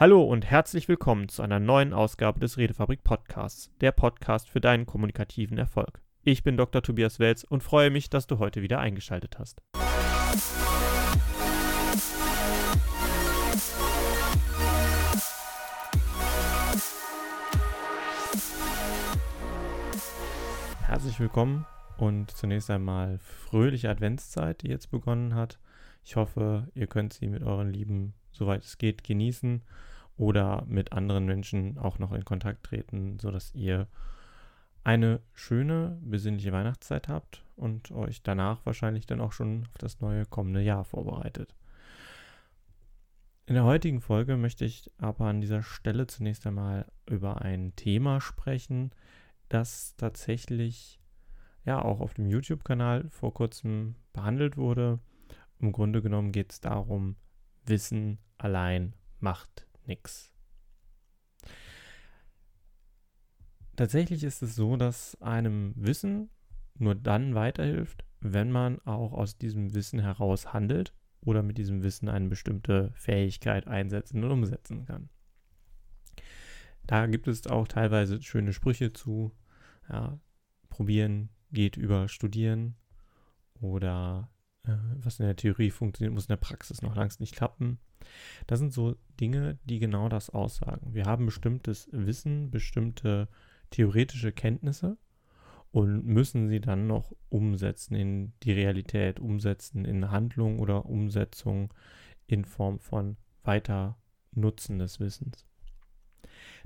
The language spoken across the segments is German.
Hallo und herzlich willkommen zu einer neuen Ausgabe des Redefabrik Podcasts, der Podcast für deinen kommunikativen Erfolg. Ich bin Dr. Tobias Welz und freue mich, dass du heute wieder eingeschaltet hast. Herzlich willkommen und zunächst einmal fröhliche Adventszeit, die jetzt begonnen hat. Ich hoffe, ihr könnt sie mit euren Lieben, soweit es geht, genießen oder mit anderen Menschen auch noch in Kontakt treten, sodass ihr eine schöne, besinnliche Weihnachtszeit habt und euch danach wahrscheinlich dann auch schon auf das neue kommende Jahr vorbereitet. In der heutigen Folge möchte ich aber an dieser Stelle zunächst einmal über ein Thema sprechen, das tatsächlich ja auch auf dem YouTube-Kanal vor kurzem behandelt wurde. Im Grunde genommen geht es darum, Wissen allein macht nichts. Tatsächlich ist es so, dass einem Wissen nur dann weiterhilft, wenn man auch aus diesem Wissen heraus handelt oder mit diesem Wissen eine bestimmte Fähigkeit einsetzen und umsetzen kann. Da gibt es auch teilweise schöne Sprüche zu. Ja, probieren geht über Studieren oder äh, was in der Theorie funktioniert, muss in der Praxis noch langs nicht klappen. Das sind so Dinge, die genau das aussagen. Wir haben bestimmtes Wissen, bestimmte theoretische Kenntnisse und müssen sie dann noch umsetzen in die Realität, umsetzen in Handlung oder Umsetzung in Form von weiter Nutzen des Wissens.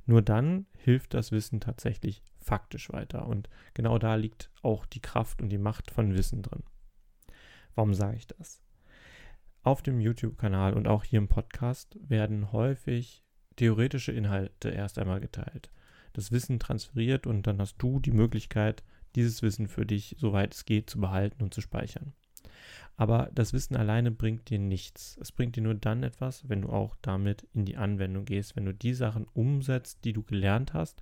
Nur dann hilft das Wissen tatsächlich faktisch weiter und genau da liegt auch die Kraft und die Macht von Wissen drin. Warum sage ich das? Auf dem YouTube-Kanal und auch hier im Podcast werden häufig theoretische Inhalte erst einmal geteilt. Das Wissen transferiert und dann hast du die Möglichkeit, dieses Wissen für dich, soweit es geht, zu behalten und zu speichern. Aber das Wissen alleine bringt dir nichts. Es bringt dir nur dann etwas, wenn du auch damit in die Anwendung gehst, wenn du die Sachen umsetzt, die du gelernt hast,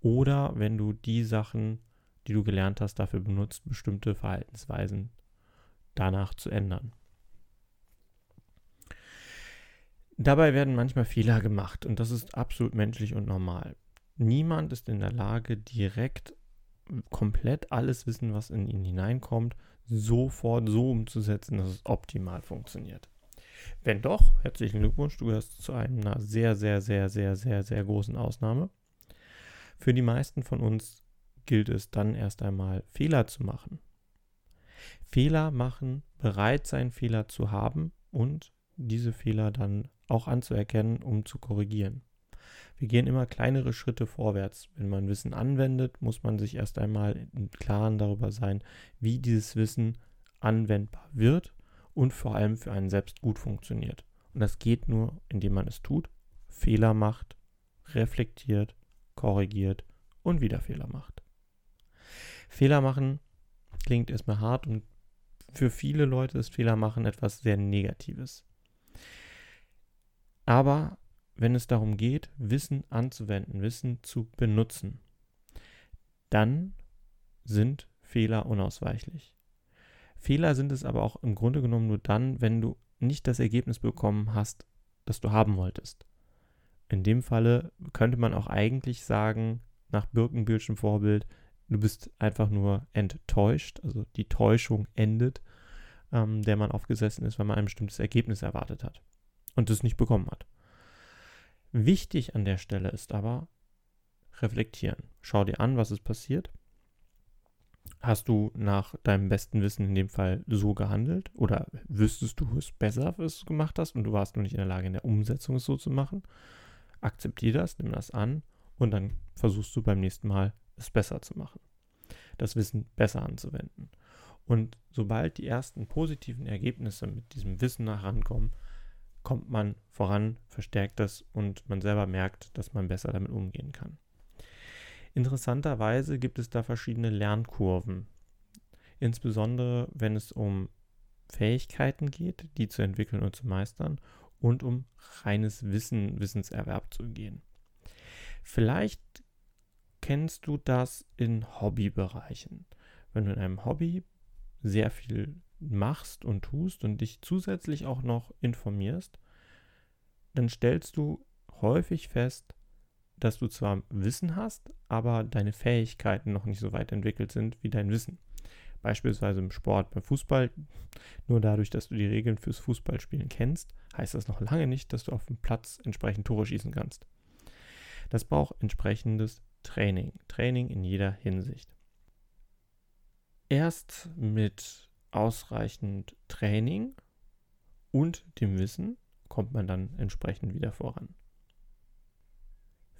oder wenn du die Sachen, die du gelernt hast, dafür benutzt, bestimmte Verhaltensweisen danach zu ändern. Dabei werden manchmal Fehler gemacht und das ist absolut menschlich und normal. Niemand ist in der Lage, direkt komplett alles Wissen, was in ihn hineinkommt, sofort so umzusetzen, dass es optimal funktioniert. Wenn doch, herzlichen Glückwunsch, du gehörst zu einer sehr, sehr, sehr, sehr, sehr, sehr großen Ausnahme. Für die meisten von uns gilt es dann erst einmal Fehler zu machen. Fehler machen, bereit sein, Fehler zu haben und diese Fehler dann auch anzuerkennen, um zu korrigieren. Wir gehen immer kleinere Schritte vorwärts. Wenn man Wissen anwendet, muss man sich erst einmal im Klaren darüber sein, wie dieses Wissen anwendbar wird und vor allem für einen selbst gut funktioniert. Und das geht nur, indem man es tut, Fehler macht, reflektiert, korrigiert und wieder Fehler macht. Fehler machen klingt erstmal hart und für viele Leute ist Fehler machen etwas sehr Negatives. Aber wenn es darum geht, Wissen anzuwenden, Wissen zu benutzen, dann sind Fehler unausweichlich. Fehler sind es aber auch im Grunde genommen nur dann, wenn du nicht das Ergebnis bekommen hast, das du haben wolltest. In dem Falle könnte man auch eigentlich sagen, nach Birkenbildschem Vorbild, du bist einfach nur enttäuscht, also die Täuschung endet, ähm, der man aufgesessen ist, weil man ein bestimmtes Ergebnis erwartet hat und es nicht bekommen hat. Wichtig an der Stelle ist aber reflektieren. Schau dir an, was ist passiert. Hast du nach deinem besten Wissen in dem Fall so gehandelt oder wüsstest du es besser, was du gemacht hast und du warst nur nicht in der Lage, in der Umsetzung es so zu machen? Akzeptiere das, nimm das an und dann versuchst du beim nächsten Mal es besser zu machen. Das Wissen besser anzuwenden. Und sobald die ersten positiven Ergebnisse mit diesem Wissen herankommen, kommt man voran, verstärkt das und man selber merkt, dass man besser damit umgehen kann. Interessanterweise gibt es da verschiedene Lernkurven, insbesondere wenn es um Fähigkeiten geht, die zu entwickeln und zu meistern und um reines Wissen, Wissenserwerb zu gehen. Vielleicht kennst du das in Hobbybereichen. Wenn du in einem Hobby sehr viel machst und tust und dich zusätzlich auch noch informierst, dann stellst du häufig fest, dass du zwar Wissen hast, aber deine Fähigkeiten noch nicht so weit entwickelt sind wie dein Wissen. Beispielsweise im Sport, beim Fußball. Nur dadurch, dass du die Regeln fürs Fußballspielen kennst, heißt das noch lange nicht, dass du auf dem Platz entsprechend Tore schießen kannst. Das braucht entsprechendes Training. Training in jeder Hinsicht. Erst mit ausreichend Training und dem Wissen kommt man dann entsprechend wieder voran.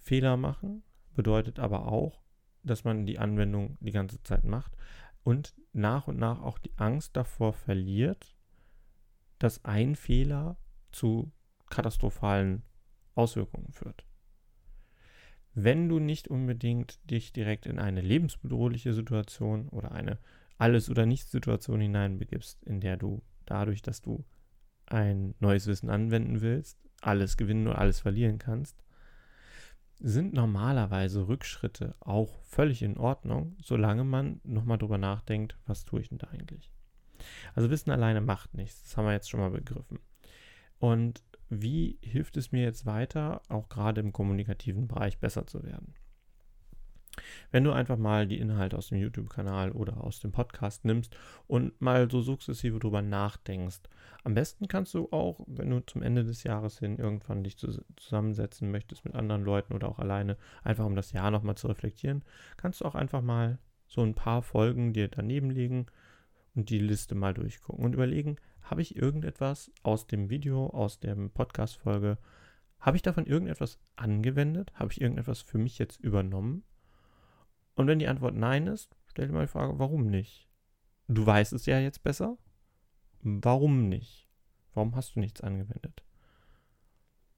Fehler machen bedeutet aber auch, dass man die Anwendung die ganze Zeit macht und nach und nach auch die Angst davor verliert, dass ein Fehler zu katastrophalen Auswirkungen führt. Wenn du nicht unbedingt dich direkt in eine lebensbedrohliche Situation oder eine Alles- oder Nichts-Situation hineinbegibst, in der du dadurch, dass du ein neues Wissen anwenden willst, alles gewinnen oder alles verlieren kannst, sind normalerweise Rückschritte auch völlig in Ordnung, solange man nochmal drüber nachdenkt, was tue ich denn da eigentlich. Also Wissen alleine macht nichts, das haben wir jetzt schon mal begriffen. Und wie hilft es mir jetzt weiter, auch gerade im kommunikativen Bereich besser zu werden? Wenn du einfach mal die Inhalte aus dem YouTube-Kanal oder aus dem Podcast nimmst und mal so sukzessive drüber nachdenkst. Am besten kannst du auch, wenn du zum Ende des Jahres hin irgendwann dich zusammensetzen möchtest mit anderen Leuten oder auch alleine, einfach um das Jahr nochmal zu reflektieren, kannst du auch einfach mal so ein paar Folgen dir daneben legen und die Liste mal durchgucken und überlegen, habe ich irgendetwas aus dem Video, aus der Podcast-Folge, habe ich davon irgendetwas angewendet? Habe ich irgendetwas für mich jetzt übernommen? Und wenn die Antwort nein ist, stell dir mal die Frage, warum nicht? Du weißt es ja jetzt besser. Warum nicht? Warum hast du nichts angewendet?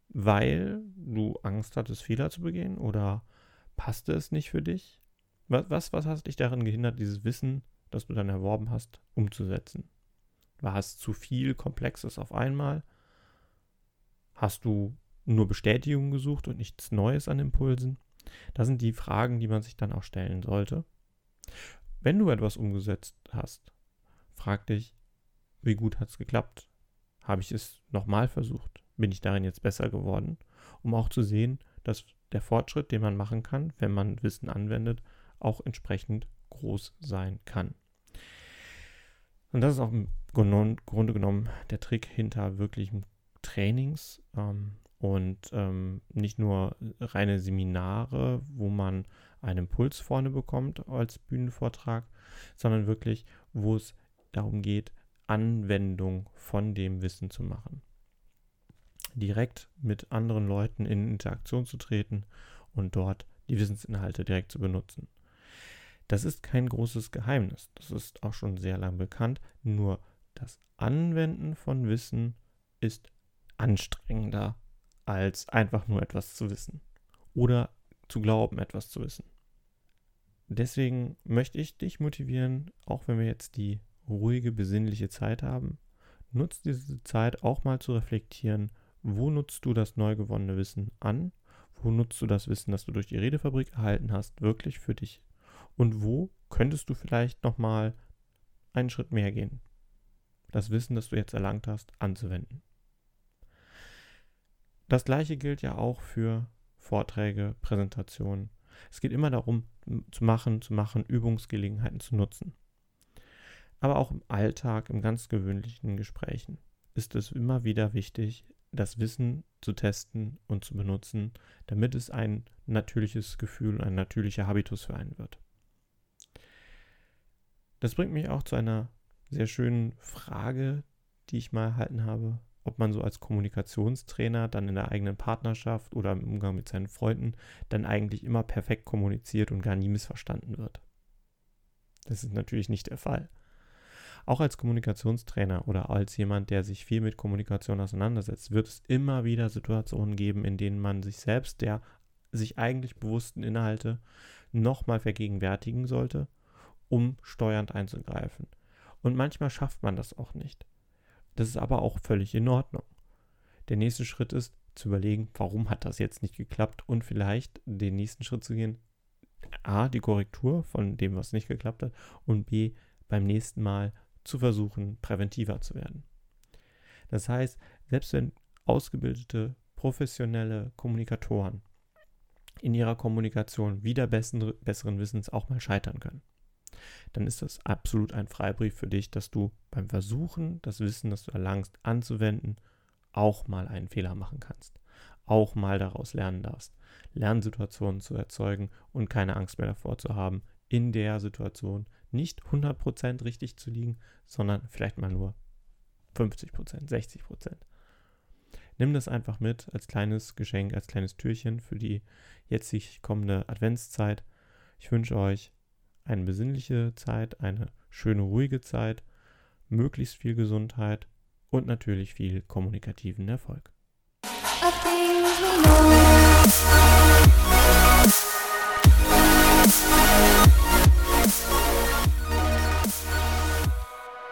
Weil du Angst hattest, Fehler zu begehen oder passte es nicht für dich? Was, was, was hat dich daran gehindert, dieses Wissen, das du dann erworben hast, umzusetzen? War es zu viel Komplexes auf einmal? Hast du nur Bestätigung gesucht und nichts Neues an Impulsen? Das sind die Fragen, die man sich dann auch stellen sollte. Wenn du etwas umgesetzt hast, frag dich, wie gut hat es geklappt? Habe ich es nochmal versucht? Bin ich darin jetzt besser geworden? Um auch zu sehen, dass der Fortschritt, den man machen kann, wenn man Wissen anwendet, auch entsprechend groß sein kann. Und das ist auch im Grunde genommen der Trick hinter wirklichen Trainings. Ähm, und ähm, nicht nur reine Seminare, wo man einen Impuls vorne bekommt als Bühnenvortrag, sondern wirklich, wo es darum geht, Anwendung von dem Wissen zu machen. Direkt mit anderen Leuten in Interaktion zu treten und dort die Wissensinhalte direkt zu benutzen. Das ist kein großes Geheimnis. Das ist auch schon sehr lang bekannt. Nur das Anwenden von Wissen ist anstrengender als einfach nur etwas zu wissen oder zu glauben, etwas zu wissen. Deswegen möchte ich dich motivieren, auch wenn wir jetzt die ruhige, besinnliche Zeit haben, nutzt diese Zeit auch mal zu reflektieren, wo nutzt du das neu gewonnene Wissen an, wo nutzt du das Wissen, das du durch die Redefabrik erhalten hast, wirklich für dich und wo könntest du vielleicht nochmal einen Schritt mehr gehen, das Wissen, das du jetzt erlangt hast, anzuwenden. Das gleiche gilt ja auch für Vorträge, Präsentationen. Es geht immer darum, zu machen, zu machen, Übungsgelegenheiten zu nutzen. Aber auch im Alltag, im ganz gewöhnlichen Gesprächen ist es immer wieder wichtig, das Wissen zu testen und zu benutzen, damit es ein natürliches Gefühl, ein natürlicher Habitus für einen wird. Das bringt mich auch zu einer sehr schönen Frage, die ich mal erhalten habe ob man so als Kommunikationstrainer dann in der eigenen Partnerschaft oder im Umgang mit seinen Freunden dann eigentlich immer perfekt kommuniziert und gar nie missverstanden wird. Das ist natürlich nicht der Fall. Auch als Kommunikationstrainer oder als jemand, der sich viel mit Kommunikation auseinandersetzt, wird es immer wieder Situationen geben, in denen man sich selbst der sich eigentlich bewussten Inhalte nochmal vergegenwärtigen sollte, um steuernd einzugreifen. Und manchmal schafft man das auch nicht. Das ist aber auch völlig in Ordnung. Der nächste Schritt ist zu überlegen, warum hat das jetzt nicht geklappt und vielleicht den nächsten Schritt zu gehen. A, die Korrektur von dem, was nicht geklappt hat und B, beim nächsten Mal zu versuchen, präventiver zu werden. Das heißt, selbst wenn ausgebildete professionelle Kommunikatoren in ihrer Kommunikation wieder besseren, besseren Wissens auch mal scheitern können, dann ist das absolut ein Freibrief für dich, dass du beim Versuchen, das Wissen, das du erlangst, anzuwenden, auch mal einen Fehler machen kannst, auch mal daraus lernen darfst, Lernsituationen zu erzeugen und keine Angst mehr davor zu haben, in der Situation nicht 100% richtig zu liegen, sondern vielleicht mal nur 50%, 60%. Nimm das einfach mit als kleines Geschenk, als kleines Türchen für die jetzig kommende Adventszeit. Ich wünsche euch eine besinnliche Zeit, eine schöne, ruhige Zeit, möglichst viel Gesundheit und natürlich viel kommunikativen Erfolg.